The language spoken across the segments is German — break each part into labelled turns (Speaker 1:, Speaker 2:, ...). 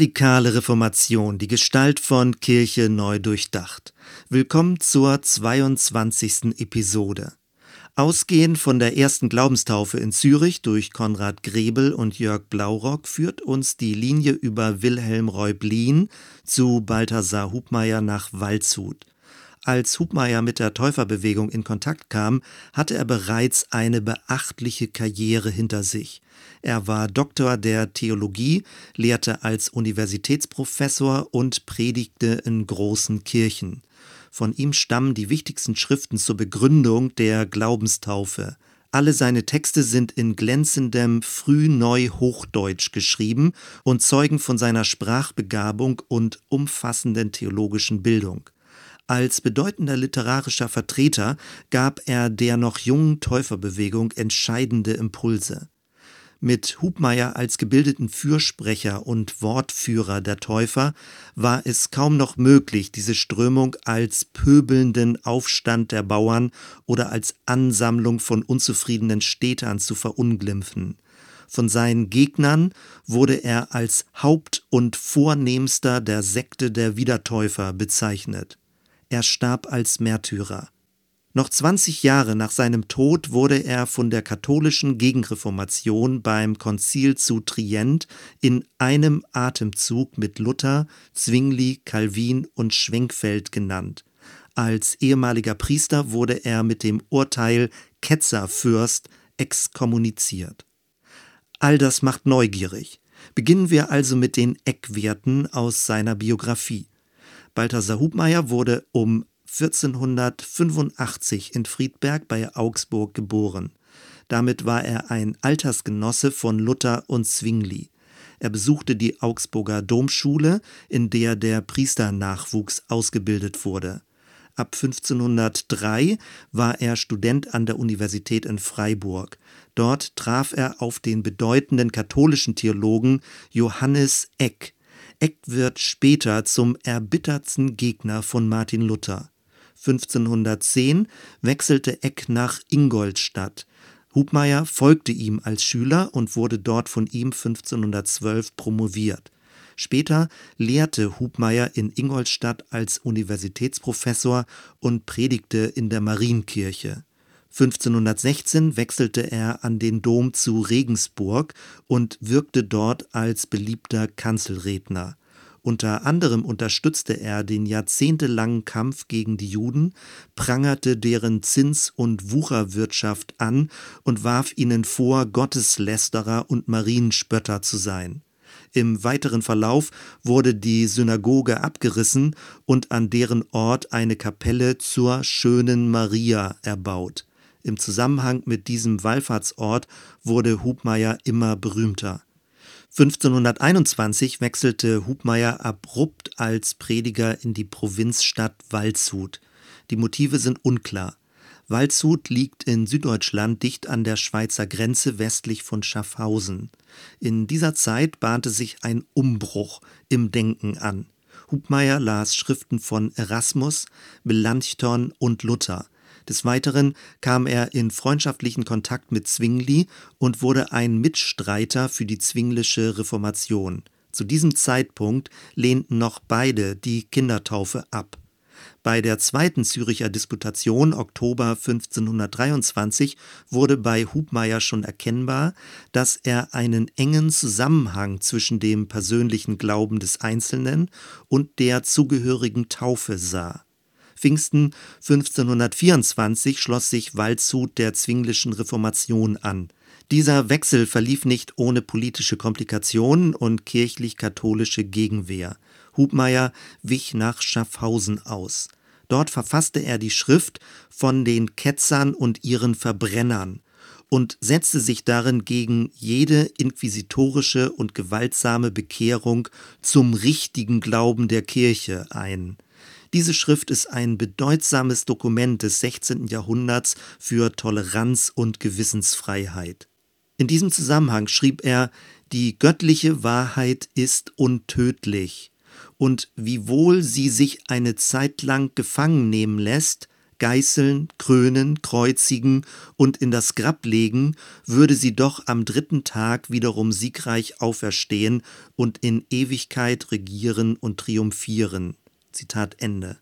Speaker 1: Radikale Reformation, die Gestalt von Kirche neu durchdacht. Willkommen zur 22. Episode. Ausgehend von der ersten Glaubenstaufe in Zürich durch Konrad Grebel und Jörg Blaurock führt uns die Linie über Wilhelm Reublin zu Balthasar Hubmeier nach Waldshut. Als Hubmeier mit der Täuferbewegung in Kontakt kam, hatte er bereits eine beachtliche Karriere hinter sich. Er war Doktor der Theologie, lehrte als Universitätsprofessor und predigte in großen Kirchen. Von ihm stammen die wichtigsten Schriften zur Begründung der Glaubenstaufe. Alle seine Texte sind in glänzendem Frühneu-Hochdeutsch geschrieben und zeugen von seiner Sprachbegabung und umfassenden theologischen Bildung. Als bedeutender literarischer Vertreter gab er der noch jungen Täuferbewegung entscheidende Impulse. Mit Hubmeier als gebildeten Fürsprecher und Wortführer der Täufer war es kaum noch möglich, diese Strömung als pöbelnden Aufstand der Bauern oder als Ansammlung von unzufriedenen Städtern zu verunglimpfen. Von seinen Gegnern wurde er als Haupt und Vornehmster der Sekte der Wiedertäufer bezeichnet. Er starb als Märtyrer. Noch 20 Jahre nach seinem Tod wurde er von der katholischen Gegenreformation beim Konzil zu Trient in einem Atemzug mit Luther, Zwingli, Calvin und Schwenkfeld genannt. Als ehemaliger Priester wurde er mit dem Urteil Ketzerfürst exkommuniziert. All das macht neugierig. Beginnen wir also mit den Eckwerten aus seiner Biografie. Balthasar Hubmeier wurde um 1485 in Friedberg bei Augsburg geboren. Damit war er ein Altersgenosse von Luther und Zwingli. Er besuchte die Augsburger Domschule, in der der Priesternachwuchs ausgebildet wurde. Ab 1503 war er Student an der Universität in Freiburg. Dort traf er auf den bedeutenden katholischen Theologen Johannes Eck, Eck wird später zum erbittertsten Gegner von Martin Luther. 1510 wechselte Eck nach Ingolstadt. Hubmeier folgte ihm als Schüler und wurde dort von ihm 1512 promoviert. Später lehrte Hubmeier in Ingolstadt als Universitätsprofessor und predigte in der Marienkirche. 1516 wechselte er an den Dom zu Regensburg und wirkte dort als beliebter Kanzelredner. Unter anderem unterstützte er den jahrzehntelangen Kampf gegen die Juden, prangerte deren Zins- und Wucherwirtschaft an und warf ihnen vor, Gotteslästerer und Marienspötter zu sein. Im weiteren Verlauf wurde die Synagoge abgerissen und an deren Ort eine Kapelle zur schönen Maria erbaut. Im Zusammenhang mit diesem Wallfahrtsort wurde Hubmeier immer berühmter. 1521 wechselte Hubmeier abrupt als Prediger in die Provinzstadt Waldshut. Die Motive sind unklar. Waldshut liegt in Süddeutschland dicht an der Schweizer Grenze westlich von Schaffhausen. In dieser Zeit bahnte sich ein Umbruch im Denken an. Hubmeier las Schriften von Erasmus, Melanchthon und Luther. Des Weiteren kam er in freundschaftlichen Kontakt mit Zwingli und wurde ein Mitstreiter für die zwinglische Reformation. Zu diesem Zeitpunkt lehnten noch beide die Kindertaufe ab. Bei der zweiten Züricher Disputation Oktober 1523 wurde bei Hubmeier schon erkennbar, dass er einen engen Zusammenhang zwischen dem persönlichen Glauben des Einzelnen und der zugehörigen Taufe sah. Pfingsten 1524 schloss sich Waldshut der zwinglischen Reformation an. Dieser Wechsel verlief nicht ohne politische Komplikationen und kirchlich-katholische Gegenwehr. Hubmeier wich nach Schaffhausen aus. Dort verfasste er die Schrift von den Ketzern und ihren Verbrennern und setzte sich darin gegen jede inquisitorische und gewaltsame Bekehrung zum richtigen Glauben der Kirche ein. Diese Schrift ist ein bedeutsames Dokument des 16. Jahrhunderts für Toleranz und Gewissensfreiheit. In diesem Zusammenhang schrieb er, die göttliche Wahrheit ist untödlich, und wiewohl sie sich eine Zeit lang gefangen nehmen lässt, geißeln, krönen, kreuzigen und in das Grab legen, würde sie doch am dritten Tag wiederum siegreich auferstehen und in Ewigkeit regieren und triumphieren. Zitat Ende.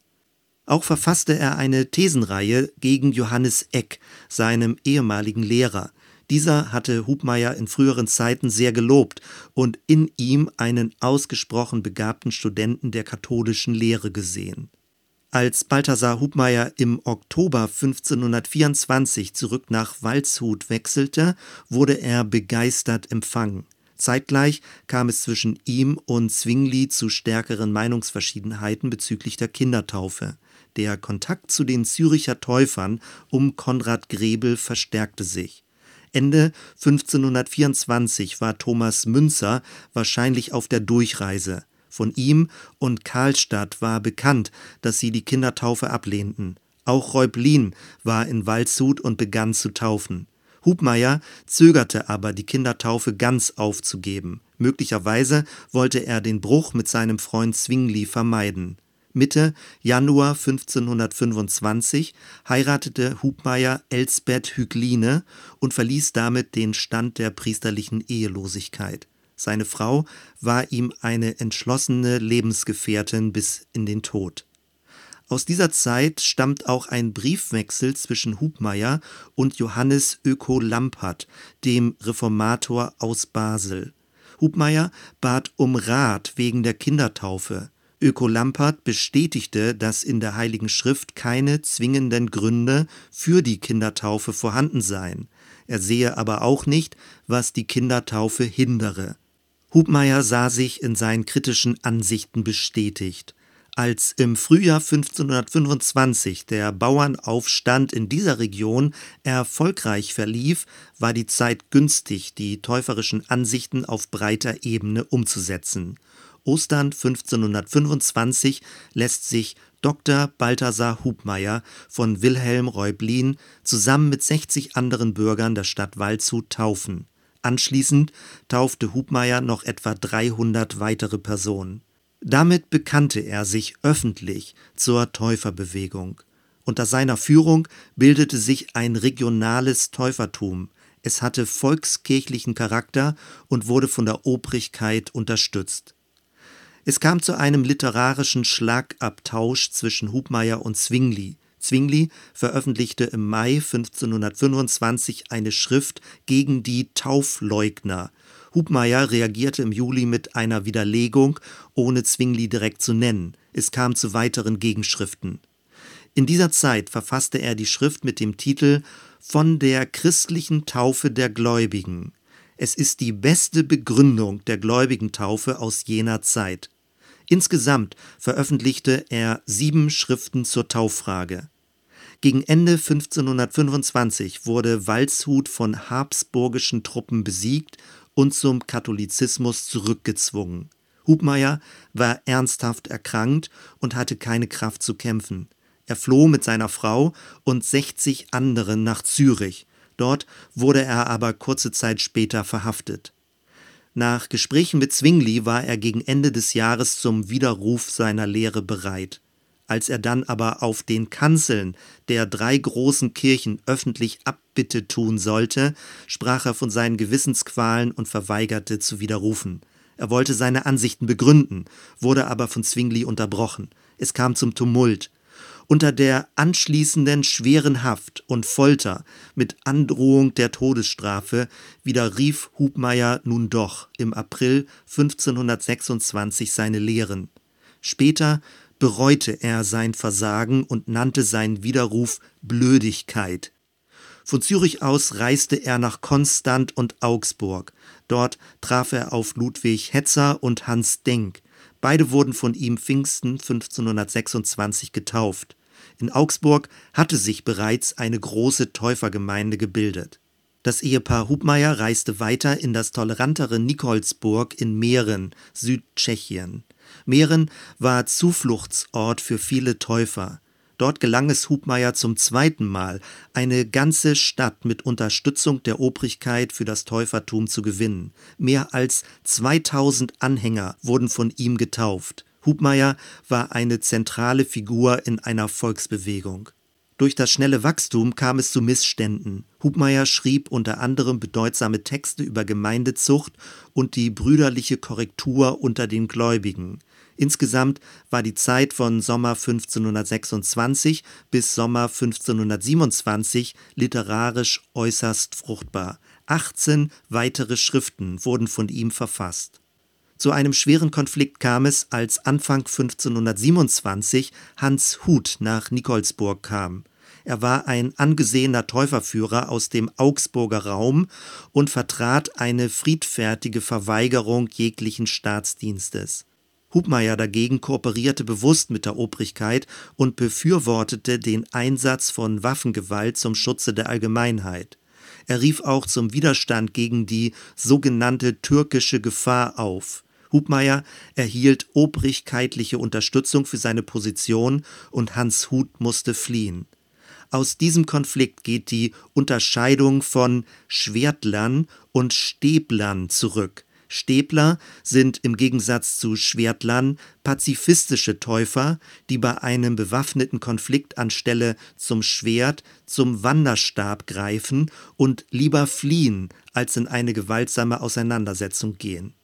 Speaker 1: Auch verfasste er eine Thesenreihe gegen Johannes Eck, seinem ehemaligen Lehrer. Dieser hatte Hubmeier in früheren Zeiten sehr gelobt und in ihm einen ausgesprochen begabten Studenten der katholischen Lehre gesehen. Als Balthasar Hubmeier im Oktober 1524 zurück nach Waldshut wechselte, wurde er begeistert empfangen. Zeitgleich kam es zwischen ihm und Zwingli zu stärkeren Meinungsverschiedenheiten bezüglich der Kindertaufe. Der Kontakt zu den Züricher Täufern um Konrad Grebel verstärkte sich. Ende 1524 war Thomas Münzer wahrscheinlich auf der Durchreise. Von ihm und Karlstadt war bekannt, dass sie die Kindertaufe ablehnten. Auch Reublin war in Waldshut und begann zu taufen. Hubmeier zögerte aber, die Kindertaufe ganz aufzugeben. Möglicherweise wollte er den Bruch mit seinem Freund Zwingli vermeiden. Mitte Januar 1525 heiratete Hubmeier Elsbeth Hügline und verließ damit den Stand der priesterlichen Ehelosigkeit. Seine Frau war ihm eine entschlossene Lebensgefährtin bis in den Tod. Aus dieser Zeit stammt auch ein Briefwechsel zwischen Hubmeier und Johannes Öko Lampert, dem Reformator aus Basel. Hubmeier bat um Rat wegen der Kindertaufe. Öko Lampert bestätigte, dass in der Heiligen Schrift keine zwingenden Gründe für die Kindertaufe vorhanden seien. Er sehe aber auch nicht, was die Kindertaufe hindere. Hubmeier sah sich in seinen kritischen Ansichten bestätigt. Als im Frühjahr 1525 der Bauernaufstand in dieser Region erfolgreich verlief, war die Zeit günstig, die täuferischen Ansichten auf breiter Ebene umzusetzen. Ostern 1525 lässt sich Dr. Balthasar Hubmeier von Wilhelm Reublin zusammen mit 60 anderen Bürgern der Stadt Waldshut taufen. Anschließend taufte Hubmeier noch etwa 300 weitere Personen. Damit bekannte er sich öffentlich zur Täuferbewegung. Unter seiner Führung bildete sich ein regionales Täufertum. Es hatte volkskirchlichen Charakter und wurde von der Obrigkeit unterstützt. Es kam zu einem literarischen Schlagabtausch zwischen Hubmeier und Zwingli. Zwingli veröffentlichte im Mai 1525 eine Schrift gegen die Taufleugner. Hubmeier reagierte im Juli mit einer Widerlegung, ohne Zwingli direkt zu nennen. Es kam zu weiteren Gegenschriften. In dieser Zeit verfasste er die Schrift mit dem Titel Von der christlichen Taufe der Gläubigen. Es ist die beste Begründung der Gläubigentaufe aus jener Zeit. Insgesamt veröffentlichte er sieben Schriften zur Tauffrage. Gegen Ende 1525 wurde Waldshut von habsburgischen Truppen besiegt und zum Katholizismus zurückgezwungen. Hubmeier war ernsthaft erkrankt und hatte keine Kraft zu kämpfen. Er floh mit seiner Frau und 60 anderen nach Zürich. Dort wurde er aber kurze Zeit später verhaftet. Nach Gesprächen mit Zwingli war er gegen Ende des Jahres zum Widerruf seiner Lehre bereit. Als er dann aber auf den Kanzeln der drei großen Kirchen öffentlich Abbitte tun sollte, sprach er von seinen Gewissensqualen und verweigerte zu widerrufen. Er wollte seine Ansichten begründen, wurde aber von Zwingli unterbrochen. Es kam zum Tumult. Unter der anschließenden schweren Haft und Folter mit Androhung der Todesstrafe widerrief Hubmeier nun doch im April 1526 seine Lehren. Später bereute er sein Versagen und nannte seinen Widerruf Blödigkeit. Von Zürich aus reiste er nach Konstant und Augsburg. Dort traf er auf Ludwig Hetzer und Hans Denk. Beide wurden von ihm Pfingsten 1526 getauft. In Augsburg hatte sich bereits eine große Täufergemeinde gebildet. Das Ehepaar Hubmeier reiste weiter in das tolerantere Nikolsburg in Mähren, Südtschechien. Mähren war Zufluchtsort für viele Täufer. Dort gelang es Hubmeier zum zweiten Mal, eine ganze Stadt mit Unterstützung der Obrigkeit für das Täufertum zu gewinnen. Mehr als 2000 Anhänger wurden von ihm getauft. Hubmeier war eine zentrale Figur in einer Volksbewegung. Durch das schnelle Wachstum kam es zu Missständen. Hubmeier schrieb unter anderem bedeutsame Texte über Gemeindezucht und die brüderliche Korrektur unter den Gläubigen. Insgesamt war die Zeit von Sommer 1526 bis Sommer 1527 literarisch äußerst fruchtbar. 18 weitere Schriften wurden von ihm verfasst. Zu einem schweren Konflikt kam es, als Anfang 1527 Hans Huth nach Nikolsburg kam. Er war ein angesehener Täuferführer aus dem Augsburger Raum und vertrat eine friedfertige Verweigerung jeglichen Staatsdienstes. Hubmeier dagegen kooperierte bewusst mit der Obrigkeit und befürwortete den Einsatz von Waffengewalt zum Schutze der Allgemeinheit. Er rief auch zum Widerstand gegen die sogenannte türkische Gefahr auf. Hubmeier erhielt obrigkeitliche Unterstützung für seine Position und Hans Huth musste fliehen. Aus diesem Konflikt geht die Unterscheidung von Schwertlern und Stäblern zurück. Stäbler sind im Gegensatz zu Schwertlern pazifistische Täufer, die bei einem bewaffneten Konflikt anstelle zum Schwert zum Wanderstab greifen und lieber fliehen, als in eine gewaltsame Auseinandersetzung gehen.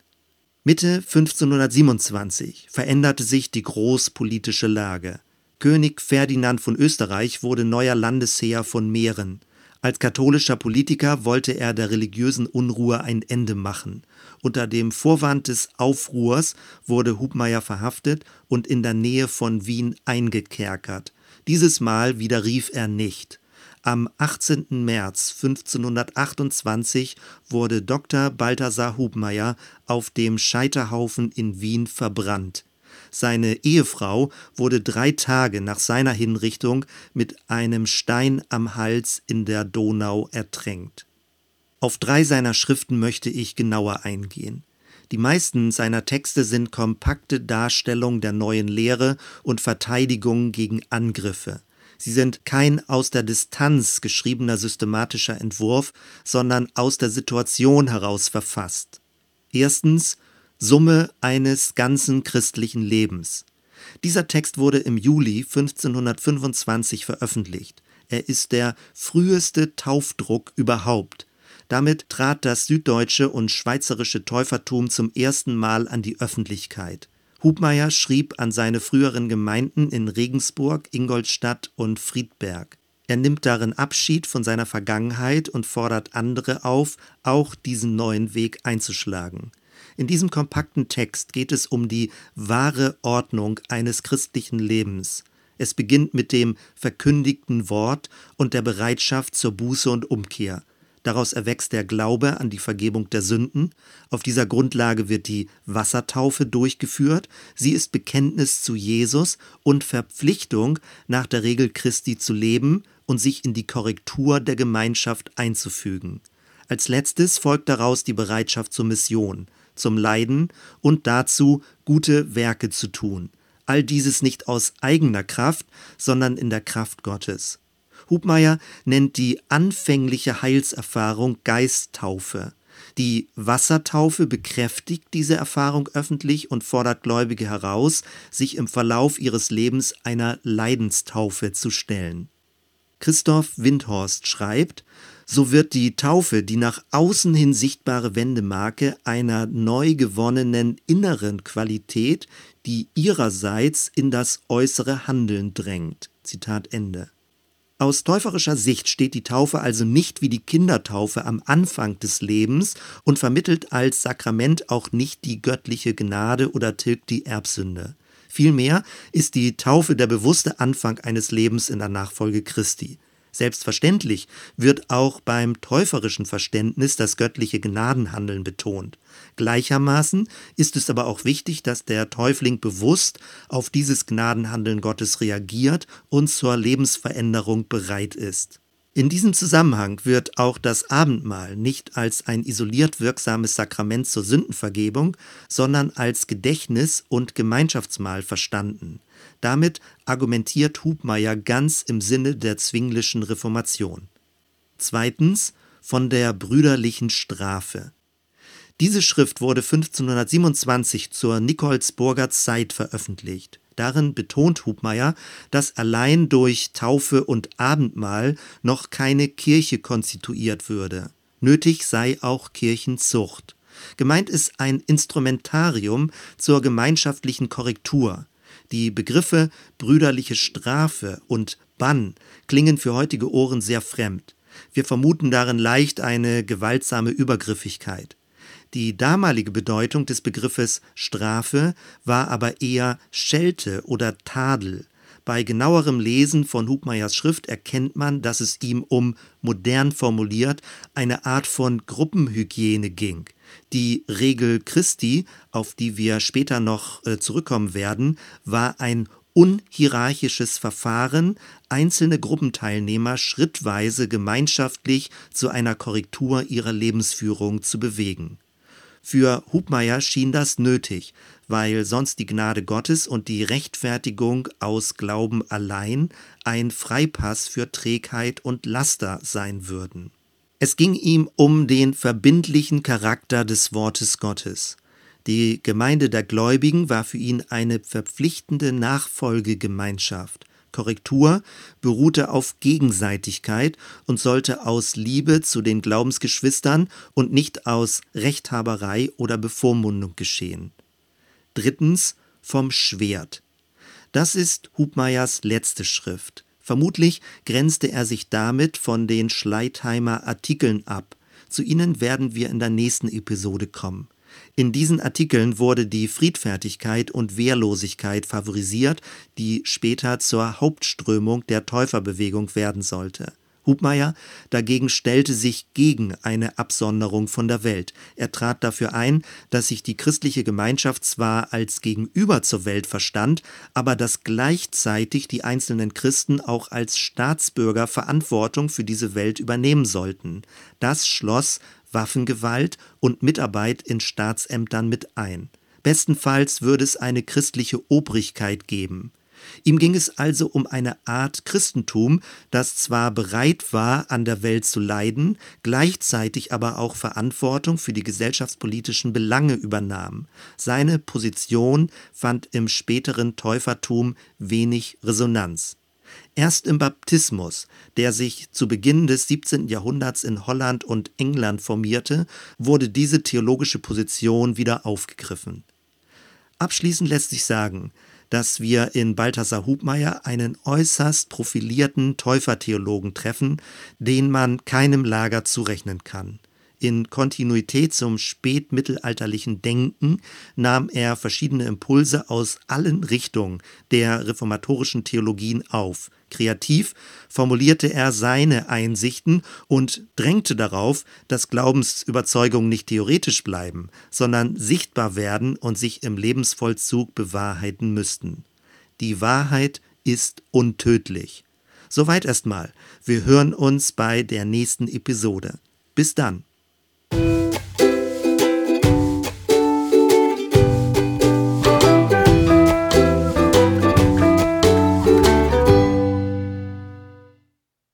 Speaker 1: Mitte 1527 veränderte sich die großpolitische Lage. König Ferdinand von Österreich wurde neuer Landesherr von Mähren. Als katholischer Politiker wollte er der religiösen Unruhe ein Ende machen. Unter dem Vorwand des Aufruhrs wurde Hubmeier verhaftet und in der Nähe von Wien eingekerkert. Dieses Mal widerrief er nicht. Am 18. März 1528 wurde Dr. Balthasar Hubmeier auf dem Scheiterhaufen in Wien verbrannt. Seine Ehefrau wurde drei Tage nach seiner Hinrichtung mit einem Stein am Hals in der Donau ertränkt. Auf drei seiner Schriften möchte ich genauer eingehen. Die meisten seiner Texte sind kompakte Darstellungen der neuen Lehre und Verteidigungen gegen Angriffe. Sie sind kein aus der Distanz geschriebener systematischer Entwurf, sondern aus der Situation heraus verfasst. Erstens Summe eines ganzen christlichen Lebens. Dieser Text wurde im Juli 1525 veröffentlicht. Er ist der früheste Taufdruck überhaupt. Damit trat das süddeutsche und schweizerische Täufertum zum ersten Mal an die Öffentlichkeit. Hubmeier schrieb an seine früheren Gemeinden in Regensburg, Ingolstadt und Friedberg. Er nimmt darin Abschied von seiner Vergangenheit und fordert andere auf, auch diesen neuen Weg einzuschlagen. In diesem kompakten Text geht es um die wahre Ordnung eines christlichen Lebens. Es beginnt mit dem verkündigten Wort und der Bereitschaft zur Buße und Umkehr. Daraus erwächst der Glaube an die Vergebung der Sünden. Auf dieser Grundlage wird die Wassertaufe durchgeführt. Sie ist Bekenntnis zu Jesus und Verpflichtung, nach der Regel Christi zu leben und sich in die Korrektur der Gemeinschaft einzufügen. Als letztes folgt daraus die Bereitschaft zur Mission, zum Leiden und dazu, gute Werke zu tun. All dieses nicht aus eigener Kraft, sondern in der Kraft Gottes. Hubmeier nennt die anfängliche Heilserfahrung Geisttaufe. Die Wassertaufe bekräftigt diese Erfahrung öffentlich und fordert Gläubige heraus, sich im Verlauf ihres Lebens einer Leidenstaufe zu stellen. Christoph Windhorst schreibt, so wird die Taufe die nach außen hin sichtbare Wendemarke einer neu gewonnenen inneren Qualität, die ihrerseits in das äußere Handeln drängt. Zitat Ende. Aus täuferischer Sicht steht die Taufe also nicht wie die Kindertaufe am Anfang des Lebens und vermittelt als Sakrament auch nicht die göttliche Gnade oder tilgt die Erbsünde. Vielmehr ist die Taufe der bewusste Anfang eines Lebens in der Nachfolge Christi. Selbstverständlich wird auch beim täuferischen Verständnis das göttliche Gnadenhandeln betont. Gleichermaßen ist es aber auch wichtig, dass der Täufling bewusst auf dieses Gnadenhandeln Gottes reagiert und zur Lebensveränderung bereit ist. In diesem Zusammenhang wird auch das Abendmahl nicht als ein isoliert wirksames Sakrament zur Sündenvergebung, sondern als Gedächtnis- und Gemeinschaftsmahl verstanden. Damit argumentiert Hubmeier ganz im Sinne der zwinglischen Reformation. Zweitens von der brüderlichen Strafe. Diese Schrift wurde 1527 zur Nikolsburger Zeit veröffentlicht. Darin betont Hubmeier, dass allein durch Taufe und Abendmahl noch keine Kirche konstituiert würde. Nötig sei auch Kirchenzucht. Gemeint ist ein Instrumentarium zur gemeinschaftlichen Korrektur. Die Begriffe brüderliche Strafe und Bann klingen für heutige Ohren sehr fremd. Wir vermuten darin leicht eine gewaltsame Übergriffigkeit. Die damalige Bedeutung des Begriffes Strafe war aber eher Schelte oder Tadel. Bei genauerem Lesen von Hubmeyers Schrift erkennt man, dass es ihm um, modern formuliert, eine Art von Gruppenhygiene ging. Die Regel Christi, auf die wir später noch äh, zurückkommen werden, war ein unhierarchisches Verfahren, einzelne Gruppenteilnehmer schrittweise gemeinschaftlich zu einer Korrektur ihrer Lebensführung zu bewegen. Für Hubmeier schien das nötig, weil sonst die Gnade Gottes und die Rechtfertigung aus Glauben allein ein Freipass für Trägheit und Laster sein würden. Es ging ihm um den verbindlichen Charakter des Wortes Gottes. Die Gemeinde der Gläubigen war für ihn eine verpflichtende Nachfolgegemeinschaft. Korrektur beruhte auf Gegenseitigkeit und sollte aus Liebe zu den Glaubensgeschwistern und nicht aus Rechthaberei oder Bevormundung geschehen. Drittens vom Schwert. Das ist Hubmeyers letzte Schrift. Vermutlich grenzte er sich damit von den Schleitheimer Artikeln ab. Zu ihnen werden wir in der nächsten Episode kommen. In diesen Artikeln wurde die Friedfertigkeit und Wehrlosigkeit favorisiert, die später zur Hauptströmung der Täuferbewegung werden sollte. Hubmeier dagegen stellte sich gegen eine Absonderung von der Welt. Er trat dafür ein, dass sich die christliche Gemeinschaft zwar als Gegenüber zur Welt verstand, aber dass gleichzeitig die einzelnen Christen auch als Staatsbürger Verantwortung für diese Welt übernehmen sollten. Das schloss Waffengewalt und Mitarbeit in Staatsämtern mit ein. Bestenfalls würde es eine christliche Obrigkeit geben. Ihm ging es also um eine Art Christentum, das zwar bereit war, an der Welt zu leiden, gleichzeitig aber auch Verantwortung für die gesellschaftspolitischen Belange übernahm. Seine Position fand im späteren Täufertum wenig Resonanz. Erst im Baptismus, der sich zu Beginn des 17. Jahrhunderts in Holland und England formierte, wurde diese theologische Position wieder aufgegriffen. Abschließend lässt sich sagen, dass wir in Balthasar Hubmeier einen äußerst profilierten Täufertheologen treffen, den man keinem Lager zurechnen kann. In Kontinuität zum spätmittelalterlichen Denken nahm er verschiedene Impulse aus allen Richtungen der reformatorischen Theologien auf. Kreativ formulierte er seine Einsichten und drängte darauf, dass Glaubensüberzeugungen nicht theoretisch bleiben, sondern sichtbar werden und sich im Lebensvollzug bewahrheiten müssten. Die Wahrheit ist untödlich. Soweit erstmal. Wir hören uns bei der nächsten Episode. Bis dann.